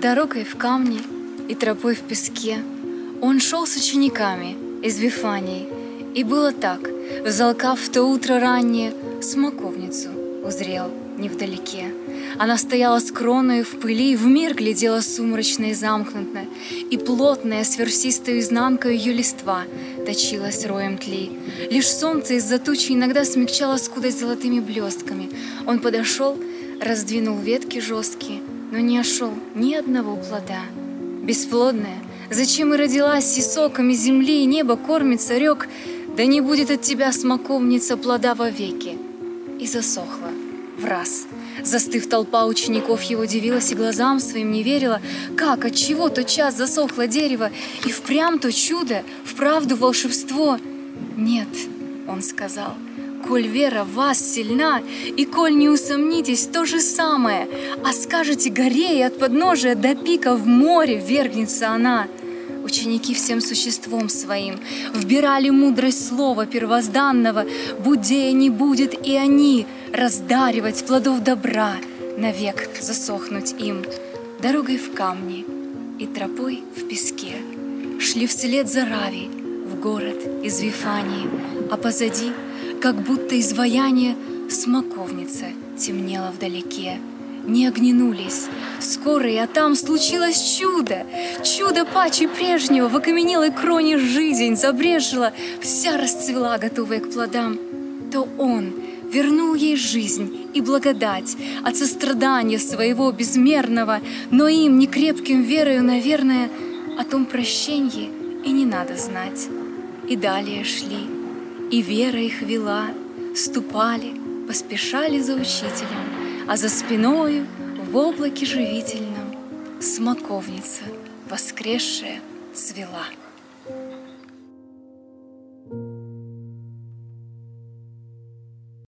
Дорогой в камне и тропой в песке Он шел с учениками из Вифании. И было так, взалкав в то утро раннее, Смоковницу узрел невдалеке. Она стояла с кроною в пыли, в мир глядела сумрачно и замкнутно, и плотная сверсистою изнанкой ее листва точилась роем тли. Лишь солнце из-за тучи иногда смягчало скудость золотыми блестками. Он подошел, раздвинул ветки жесткие, но не ошел ни одного плода. Бесплодная, зачем и родилась, и соками земли и неба кормится рек, да не будет от тебя смоковница плода вовеки. И засохла в раз. Застыв толпа учеников его дивилась и глазам своим не верила, как, от чего тот час засохло дерево, и впрямь то чудо, вправду волшебство. Нет, он сказал, коль вера в вас сильна, и коль не усомнитесь, то же самое, а скажете горе и от подножия до пика в море вергнется она. Ученики всем существом своим вбирали мудрость слова первозданного, будея не будет и они раздаривать плодов добра, навек засохнуть им, дорогой в камни и тропой в песке. Шли вслед за Рави в город из Вифании, а позади, как будто изваяние, смоковница темнела вдалеке не оглянулись. Скоро и а там случилось чудо. Чудо паче прежнего в окаменелой кроне жизнь забрежила, вся расцвела, готовая к плодам. То он вернул ей жизнь и благодать от сострадания своего безмерного, но им, не крепким верою, наверное, о том прощенье и не надо знать. И далее шли, и вера их вела, ступали, поспешали за учителем, а за спиною в облаке живительном смоковница воскресшая цвела.